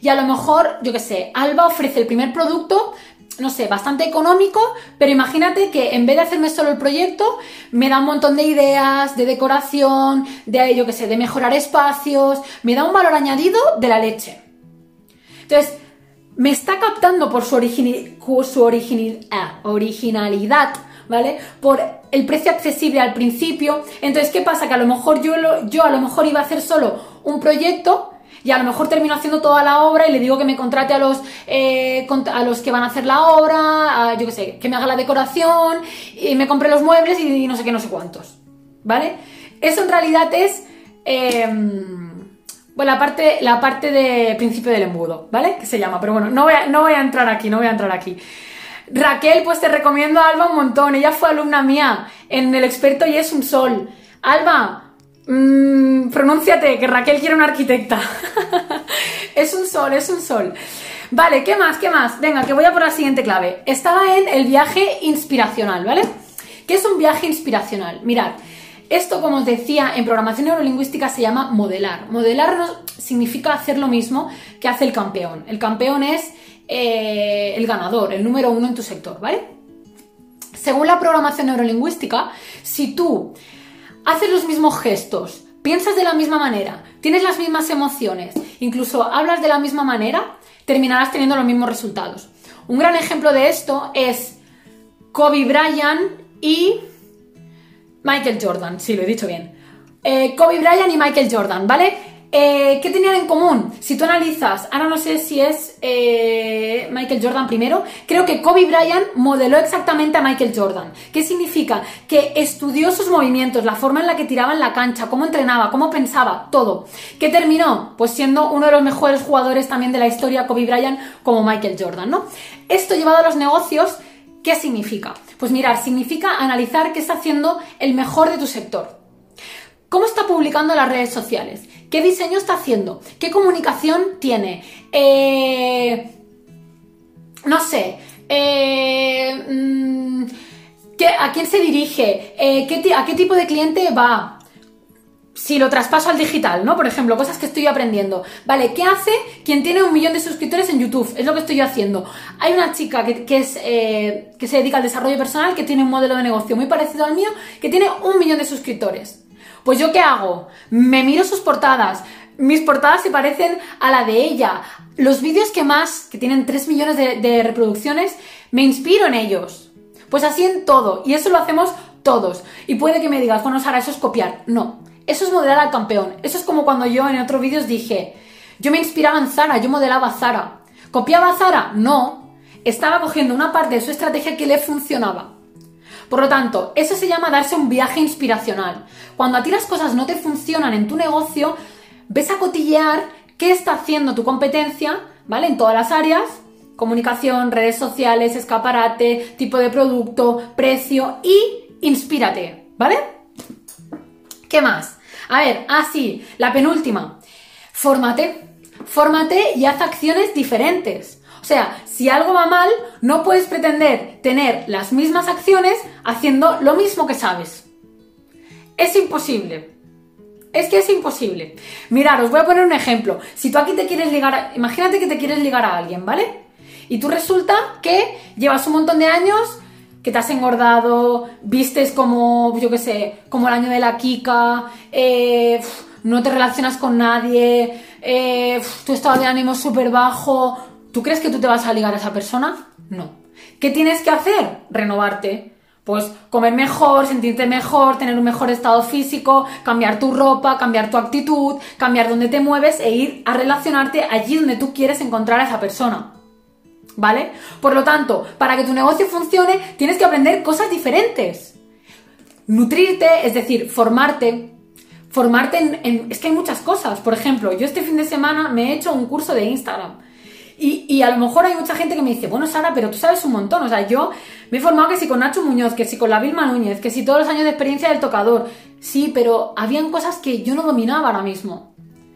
S1: Y a lo mejor, yo qué sé, Alba ofrece el primer producto, no sé, bastante económico, pero imagínate que en vez de hacerme solo el proyecto, me da un montón de ideas, de decoración, de, yo qué sé, de mejorar espacios, me da un valor añadido de la leche. Entonces, me está captando por su, ah, originalidad ¿vale? Por el precio accesible al principio. Entonces, ¿qué pasa? Que a lo mejor yo, yo a lo mejor iba a hacer solo un proyecto y a lo mejor termino haciendo toda la obra y le digo que me contrate a los, eh, a los que van a hacer la obra, yo qué sé, que me haga la decoración y me compre los muebles y no sé qué, no sé cuántos. ¿Vale? Eso en realidad es... Em, bueno, la parte, la parte de principio del embudo, ¿vale? Que se llama, pero bueno, no voy, no voy a entrar aquí, no voy a entrar aquí. Raquel, pues te recomiendo a Alba un montón. Ella fue alumna mía en El experto y es un sol. Alba, mmm, pronúnciate, que Raquel quiere una arquitecta. es un sol, es un sol. Vale, ¿qué más? ¿Qué más? Venga, que voy a por la siguiente clave. Estaba en el viaje inspiracional, ¿vale? ¿Qué es un viaje inspiracional? Mirad, esto, como os decía, en programación neurolingüística se llama modelar. Modelar significa hacer lo mismo que hace el campeón. El campeón es eh, el ganador, el número uno en tu sector, ¿vale? Según la programación neurolingüística, si tú haces los mismos gestos, piensas de la misma manera, tienes las mismas emociones, incluso hablas de la misma manera, terminarás teniendo los mismos resultados. Un gran ejemplo de esto es Kobe Bryant y Michael Jordan, sí, lo he dicho bien. Eh, Kobe Bryant y Michael Jordan, ¿vale? Eh, ¿Qué tenían en común? Si tú analizas, ahora no sé si es eh, Michael Jordan primero, creo que Kobe Bryant modeló exactamente a Michael Jordan. ¿Qué significa? Que estudió sus movimientos, la forma en la que tiraba en la cancha, cómo entrenaba, cómo pensaba, todo. ¿Qué terminó? Pues siendo uno de los mejores jugadores también de la historia, Kobe Bryant, como Michael Jordan, ¿no? Esto llevado a los negocios, ¿qué significa? Pues mirar, significa analizar qué está haciendo el mejor de tu sector. ¿Cómo está publicando las redes sociales? ¿Qué diseño está haciendo? ¿Qué comunicación tiene? Eh, no sé. Eh, mm, ¿A quién se dirige? Eh, ¿A qué tipo de cliente va? si lo traspaso al digital, ¿no? Por ejemplo, cosas que estoy aprendiendo. Vale, ¿qué hace quien tiene un millón de suscriptores en YouTube? Es lo que estoy yo haciendo. Hay una chica que, es, que se dedica al desarrollo personal, que tiene un modelo de negocio muy parecido al mío, que tiene un millón de suscriptores. Pues yo qué hago? Me miro sus portadas. Mis portadas se parecen a la de ella. Los vídeos que más, que tienen 3 millones de, reproducciones, me inspiro en ellos. Pues así en todo. Y eso lo hacemos todos. Y puede que me digas, bueno, Sara, eso es copiar. No, eso es modelar al campeón. Eso es como cuando yo en otros vídeos dije, yo me inspiraba en Zara, yo modelaba a Zara. ¿Copiaba a Zara? No. Estaba cogiendo una parte de su estrategia que le funcionaba. Por lo tanto, eso se llama darse un viaje inspiracional. Cuando a ti las cosas no te funcionan en tu negocio, ves a cotillear qué está haciendo tu competencia, ¿vale? En todas las áreas, comunicación, redes sociales, escaparate, tipo de producto, precio y inspírate, ¿vale? ¿Qué más? A ver, así, ah, la penúltima. Fórmate. Fórmate y haz acciones diferentes. O sea, si algo va mal, no puedes pretender tener las mismas acciones haciendo lo mismo que sabes. Es imposible. Es que es imposible. Mirad, os voy a poner un ejemplo. Si tú aquí te quieres ligar, imagínate que te quieres ligar a alguien, ¿vale? Y tú resulta que llevas un montón de años que te has engordado, vistes como, yo qué sé, como el año de la Kika, eh, no te relacionas con nadie, eh, tu estado de ánimo es súper bajo, ¿Tú crees que tú te vas a ligar a esa persona? No. ¿Qué tienes que hacer? Renovarte. Pues comer mejor, sentirte mejor, tener un mejor estado físico, cambiar tu ropa, cambiar tu actitud, cambiar dónde te mueves e ir a relacionarte allí donde tú quieres encontrar a esa persona. ¿Vale? Por lo tanto, para que tu negocio funcione, tienes que aprender cosas diferentes. Nutrirte, es decir, formarte. Formarte en, en, Es que hay muchas cosas. Por ejemplo, yo este fin de semana me he hecho un curso de Instagram y, a lo mejor hay mucha gente que me dice, bueno, Sara, pero tú sabes un montón. O sea, yo me he formado que si con Nacho Muñoz, que si con la Vilma Núñez, que si todos los años de experiencia del tocador. Sí, pero habían cosas que yo no dominaba ahora mismo.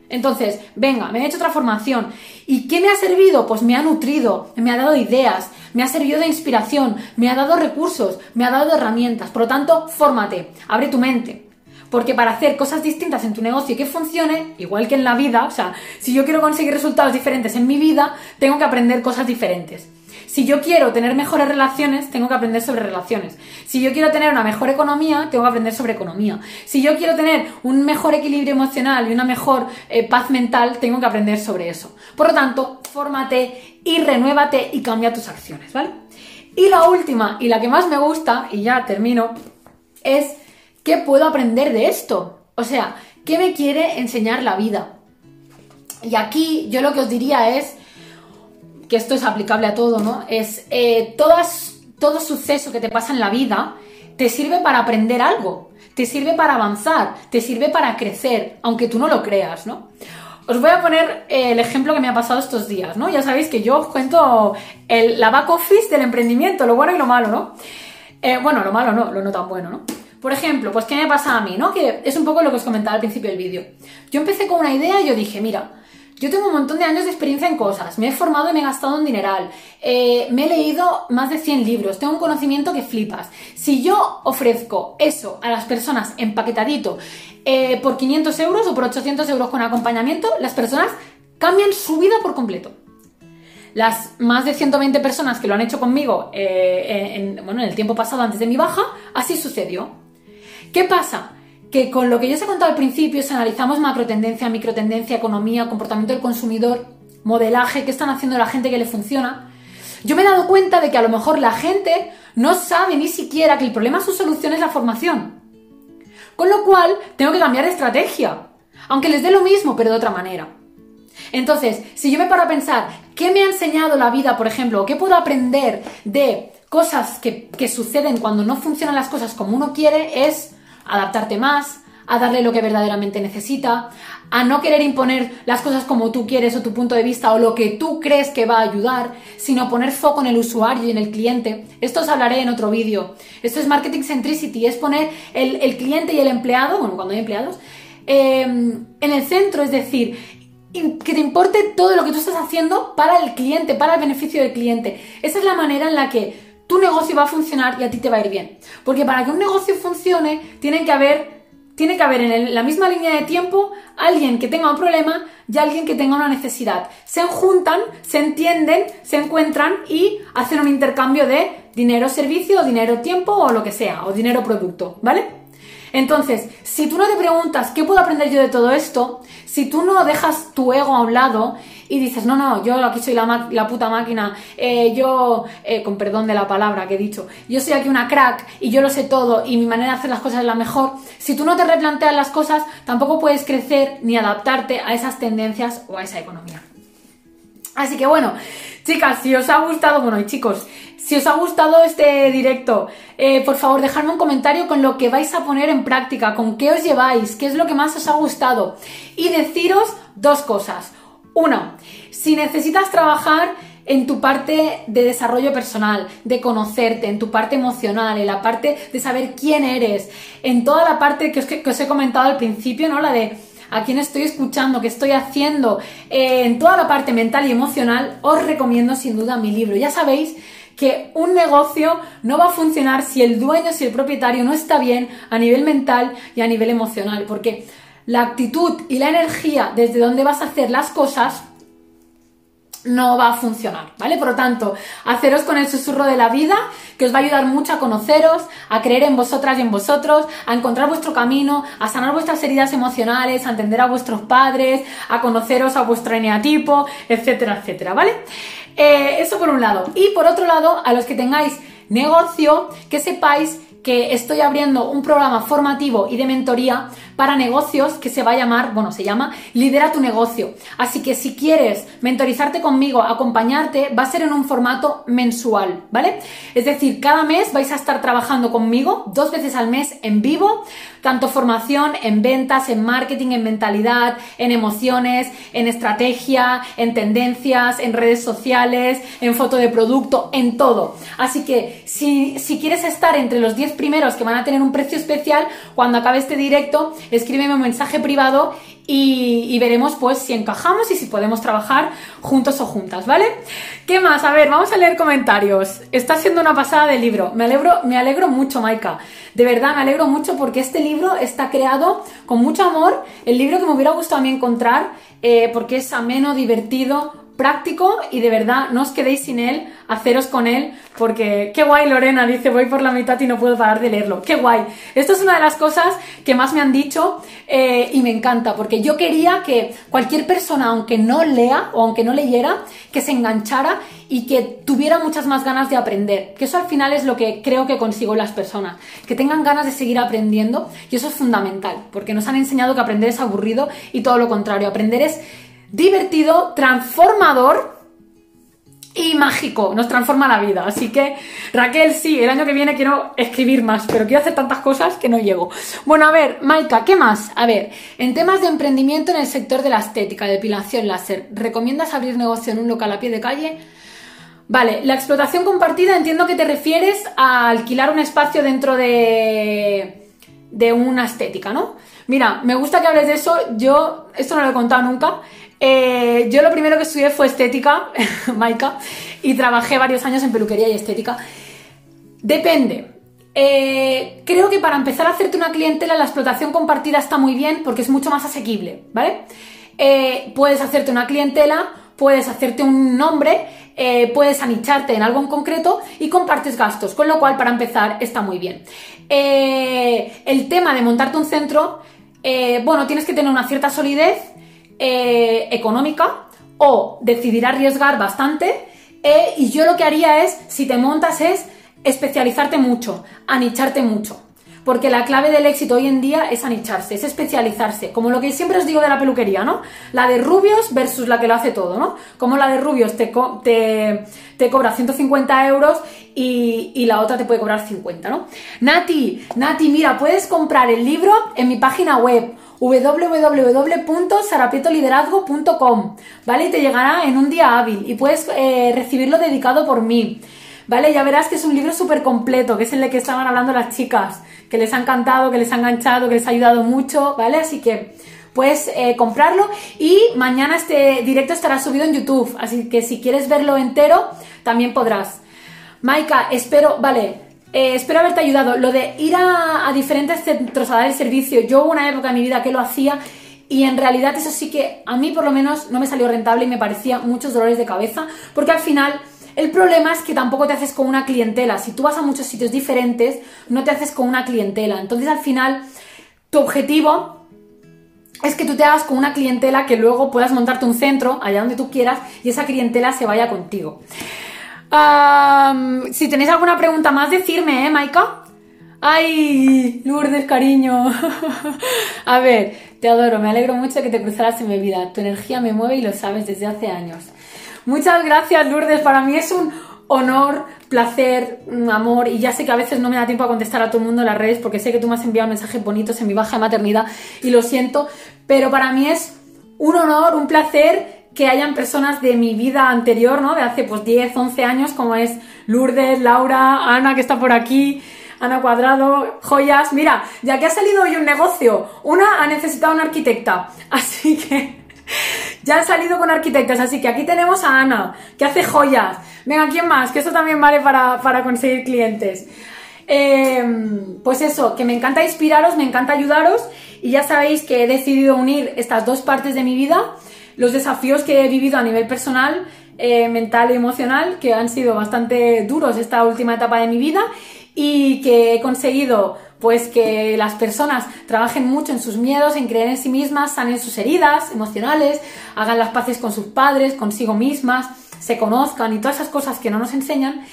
S1: Entonces, venga, me he hecho otra formación. ¿Y qué me ha servido? Pues me ha nutrido, me ha dado ideas, me ha servido de inspiración, me ha dado recursos, me ha dado herramientas. Por lo tanto, fórmate, abre tu mente. Porque para hacer cosas distintas en tu negocio y que funcione, igual que en la vida, o sea, si yo quiero conseguir resultados diferentes en mi vida, tengo que aprender cosas diferentes. Si yo quiero tener mejores relaciones, tengo que aprender sobre relaciones. Si yo quiero tener una mejor economía, tengo que aprender sobre economía. Si yo quiero tener un mejor equilibrio emocional y una mejor eh, paz mental, tengo que aprender sobre eso. Por lo tanto, fórmate y renuévate y cambia tus acciones, ¿vale? Y la última, y la que más me gusta, y ya termino, es ¿Qué puedo aprender de esto? O sea, ¿qué me quiere enseñar la vida? Y aquí yo lo que os diría es, que esto es aplicable a todo, ¿no? Es eh, todas, todo suceso que te pasa en la vida te sirve para aprender algo, te sirve para avanzar, te sirve para crecer, aunque tú no lo creas, ¿no? Os voy a poner eh, el ejemplo que me ha pasado estos días, ¿no? Ya sabéis que yo os cuento el, la back office del emprendimiento, lo bueno y lo malo, ¿no? Eh, bueno, lo malo no, lo no tan bueno, ¿no? Por ejemplo, pues ¿qué me pasa a mí? ¿no? Que es un poco lo que os comentaba al principio del vídeo. Yo empecé con una idea y yo dije, mira, yo tengo un montón de años de experiencia en cosas, me he formado y me he gastado un dineral, eh, me he leído más de 100 libros, tengo un conocimiento que flipas. Si yo ofrezco eso a las personas empaquetadito eh, por 500 euros o por 800 euros con acompañamiento, las personas cambian su vida por completo. Las más de 120 personas que lo han hecho conmigo eh, bueno, en el tiempo pasado antes de mi baja, así sucedió. ¿Qué pasa? Que con lo que yo os he contado al principio, si analizamos macrotendencia, microtendencia, economía, comportamiento del consumidor, modelaje, qué están haciendo la gente que le funciona, yo me he dado cuenta de que a lo mejor la gente no sabe ni siquiera que el problema, su solución es la formación. Con lo cual, tengo que cambiar de estrategia. Aunque les dé lo mismo, pero de otra manera. Entonces, si yo me paro a pensar, ¿qué me ha enseñado la vida, por ejemplo? ¿Qué puedo aprender de cosas que, que suceden cuando no funcionan las cosas como uno quiere? Es adaptarte más, a darle lo que verdaderamente necesita, a no querer imponer las cosas como tú quieres o tu punto de vista o lo que tú crees que va a ayudar, sino poner foco en el usuario y en el cliente. Esto os hablaré en otro vídeo. Esto es marketing centricity, es poner el, cliente y el empleado, bueno, cuando hay empleados, em, en el centro, es decir, que te importe todo lo que tú estás haciendo para el cliente, para el beneficio del cliente. Esa es la manera en la que tu negocio va a funcionar y a ti te va a ir bien. Porque para que un negocio funcione, tienen que haber tiene que haber en la misma línea de tiempo alguien que tenga un problema y alguien que tenga una necesidad. Se juntan, se entienden, se encuentran y hacen un intercambio de dinero servicio, dinero tiempo o lo que sea, o dinero producto, ¿vale? Entonces, si tú no te preguntas qué puedo aprender yo de todo esto, si tú no dejas tu ego a un lado y dices, no, no, yo aquí soy la, puta máquina, eh, yo, eh, con perdón de la palabra que he dicho, yo soy aquí una crack y yo lo sé todo y mi manera de hacer las cosas es la mejor, si tú no te replanteas las cosas, tampoco puedes crecer ni adaptarte a esas tendencias o a esa economía. Así que bueno, chicas, si os ha gustado, bueno, y chicos, si os ha gustado este directo, eh, por favor dejadme un comentario con lo que vais a poner en práctica, con qué os lleváis, qué es lo que más os ha gustado. Y deciros dos cosas. Uno, si necesitas trabajar en tu parte de desarrollo personal, de conocerte, en tu parte emocional, en la parte de saber quién eres, en toda la parte que os, he comentado al principio, ¿no? La de a quién estoy escuchando, qué estoy haciendo, eh, en toda la parte mental y emocional, os recomiendo sin duda mi libro. Ya sabéis que un negocio no va a funcionar si el dueño, si el propietario no está bien a nivel mental y a nivel emocional, porque la actitud y la energía desde donde vas a hacer las cosas no va a funcionar, ¿vale? Por lo tanto, haceros con el susurro de la vida, que os va a ayudar mucho a conoceros, a creer en vosotras y en vosotros, a encontrar vuestro camino, a sanar vuestras heridas emocionales, a entender a vuestros padres, a conoceros a vuestro eneatipo, etcétera, etcétera, ¿vale? Eh, eso por un lado. Y por otro lado, a los que tengáis negocio, que sepáis que estoy abriendo un programa formativo y de mentoría para negocios que se va a llamar, bueno, se llama Lidera tu negocio. Así que si quieres mentorizarte conmigo, acompañarte, va a ser en un formato mensual, ¿vale? Es decir, cada mes vais a estar trabajando conmigo dos veces al mes en vivo, tanto formación en ventas, en marketing, en mentalidad, en emociones, en estrategia, en tendencias, en redes sociales, en foto de producto, en todo. Así que si, si quieres estar entre los 10 primeros que van a tener un precio especial, cuando acabe este directo, escríbeme un mensaje privado y, veremos pues si encajamos y si podemos trabajar juntos o juntas, ¿vale? ¿Qué más? A ver, vamos a leer comentarios. Está siendo una pasada de libro. Me alegro, me alegro mucho, Maika. De verdad, me alegro mucho porque este libro está creado con mucho amor. El libro que me hubiera gustado a mí encontrar eh, porque es ameno, divertido, práctico y de verdad no os quedéis sin él, haceros con él, porque qué guay Lorena dice voy por la mitad y no puedo parar de leerlo, qué guay. Esto es una de las cosas que más me han dicho eh, y me encanta, porque yo quería que cualquier persona, aunque no lea o aunque no leyera, que se enganchara y que tuviera muchas más ganas de aprender, que eso al final es lo que creo que consigo las personas, que tengan ganas de seguir aprendiendo y eso es fundamental, porque nos han enseñado que aprender es aburrido y todo lo contrario, aprender es divertido, transformador y mágico. Nos transforma la vida. Así que, Raquel, sí, el año que viene quiero escribir más, pero quiero hacer tantas cosas que no llego. Bueno, a ver, Maika, ¿qué más? A ver, en temas de emprendimiento en el sector de la estética, depilación láser, ¿recomiendas abrir negocio en un local a pie de calle? Vale, la explotación compartida entiendo que te refieres a alquilar un espacio dentro de, de una estética, ¿no? Mira, me gusta que hables de eso. Yo, esto no lo he contado nunca. Eh, yo lo primero que estudié fue estética, Maika, y trabajé varios años en peluquería y estética. Depende. Eh, creo que para empezar a hacerte una clientela la explotación compartida está muy bien porque es mucho más asequible, ¿vale? Eh, puedes hacerte una clientela, puedes hacerte un nombre, puedes anicharte en algo en concreto y compartes gastos, con lo cual para empezar está muy bien. el tema de montarte un centro, bueno, tienes que tener una cierta solidez, eh, económica o decidir arriesgar bastante. eh, y yo lo que haría es, si te montas, es especializarte mucho, anicharte mucho. Porque la clave del éxito hoy en día es anicharse, es especializarse. Como lo que siempre os digo de la peluquería, ¿no? La de rubios versus la que lo hace todo, ¿no? Como la de rubios te, te, te cobra 150 euros y, y la otra te puede cobrar 50, ¿no? Nati, Nati, mira, puedes comprar el libro en mi página web www.sarapietoliderazgo.com, ¿vale? Y te llegará en un día hábil y puedes eh, recibirlo dedicado por mí. ¿Vale? Ya verás que es un libro súper completo, que es el de que estaban hablando las chicas, que les ha encantado, que les ha enganchado, que les ha ayudado mucho, ¿vale? Así que puedes eh, comprarlo y mañana este directo estará subido en YouTube, así que si quieres verlo entero, también podrás. Maika, espero, vale, eh, espero haberte ayudado. Lo de ir a, a diferentes centros a dar el servicio, yo hubo una época en mi vida que lo hacía y en realidad eso sí que a mí por lo menos no me salió rentable y me parecía muchos dolores de cabeza, porque al final el problema es que tampoco te haces con una clientela. Si tú vas a muchos sitios diferentes, no te haces con una clientela. Entonces al final tu objetivo es que tú te hagas con una clientela que luego puedas montarte un centro allá donde tú quieras y esa clientela se vaya contigo. Si tenéis alguna pregunta más, decirme, ¿eh, Maika? Ay, Lourdes, cariño. A ver, te adoro, me alegro mucho de que te cruzaras en mi vida. Tu energía me mueve y lo sabes desde hace años. Muchas gracias, Lourdes. Para mí es un honor, placer, un amor. Y ya sé que a veces no me da tiempo a contestar a todo el mundo en las redes porque sé que tú me has enviado mensajes bonitos en mi baja de maternidad y lo siento. Pero para mí es un honor, un placer que hayan personas de mi vida anterior, ¿no? De hace pues 10, 11 años, como es Lourdes, Laura, Ana, que está por aquí. Ana Cuadrado, joyas. Mira, ya que ha salido hoy un negocio, una ha necesitado una arquitecta. Así que ya han salido con arquitectas. Así que aquí tenemos a Ana, que hace joyas. Venga, ¿quién más? Que eso también vale para, para conseguir clientes. Eh, pues eso, que me encanta inspiraros, me encanta ayudaros. Y ya sabéis que he decidido unir estas dos partes de mi vida, los desafíos que he vivido a nivel personal, eh, mental y emocional, que han sido bastante duros esta última etapa de mi vida y que he conseguido pues que las personas trabajen mucho en sus miedos, en creer en sí mismas, sanen sus heridas emocionales, hagan las paces con sus padres, consigo mismas, se conozcan y todas esas cosas que no nos enseñan.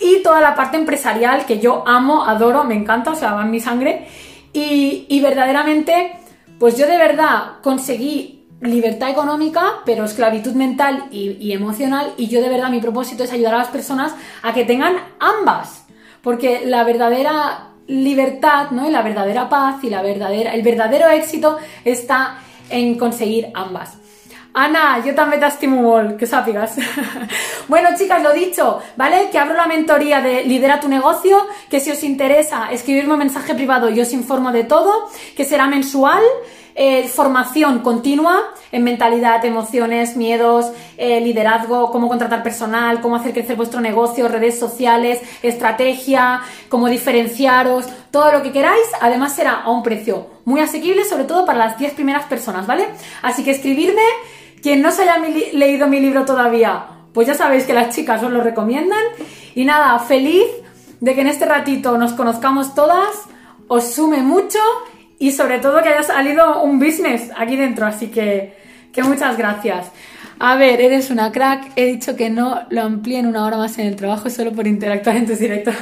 S1: Y toda la parte empresarial que yo amo, adoro, me encanta, o sea, va en mi sangre. Y, y verdaderamente, pues yo de verdad conseguí libertad económica, pero esclavitud mental y, emocional. Y yo de verdad mi propósito es ayudar a las personas a que tengan ambas. Porque la verdadera libertad, ¿no? Y la verdadera paz y la verdadera, el verdadero éxito está en conseguir ambas. Ana, yo també t'estimo molt, que sàpigues. bueno, chicas, lo dicho, ¿vale? Que abro la mentoría de Lidera tu negocio, que si os interesa, escribirme un mensaje privado y os informo de todo, que será mensual, eh, formación continua en mentalidad, emociones, miedos, eh, liderazgo, cómo contratar personal, cómo hacer crecer vuestro negocio, redes sociales, estrategia, cómo diferenciaros, todo lo que queráis. Además será a un precio muy asequible, sobre todo para las 10 primeras personas, ¿vale? Así que escribirme, quien no se haya leído mi libro todavía, pues ya sabéis que las chicas os lo recomiendan. Y nada, feliz de que en este ratito nos conozcamos todas, os sume mucho y sobre todo que haya salido un business aquí dentro, así que, que muchas gracias. A ver, eres una crack. He dicho que no lo amplíen una hora más en el trabajo solo por interactuar en tus directos.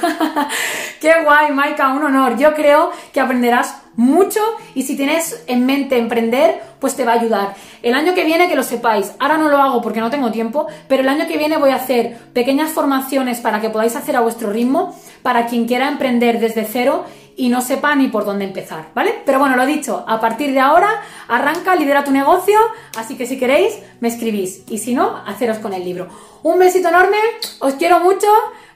S1: Qué guay, Maika, un honor. Yo creo que aprenderás mucho y si tienes en mente emprender, pues te va a ayudar. El año que viene, que lo sepáis, ahora no lo hago porque no tengo tiempo, pero el año que viene voy a hacer pequeñas formaciones para que podáis hacer a vuestro ritmo, para quien quiera emprender desde cero y no sepa ni por dónde empezar, ¿vale? Pero bueno, lo dicho, a partir de ahora arranca, lidera tu negocio, así que si queréis, me escribís y si no, haceros con el libro. Un besito enorme, os quiero mucho,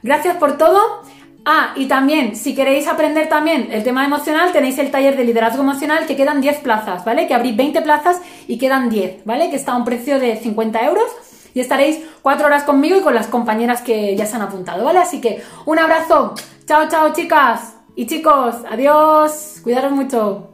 S1: gracias por todo. Ah, y también, si queréis aprender también el tema emocional, tenéis el taller de liderazgo emocional que quedan 10 plazas, ¿vale? Que abrí 20 plazas y quedan 10, ¿vale? Que está a un precio de 50 euros y estaréis 4 horas conmigo y con las compañeras que ya se han apuntado, ¿vale? Así que un abrazo, chao, chao chicas y chicos, adiós, cuidaros mucho.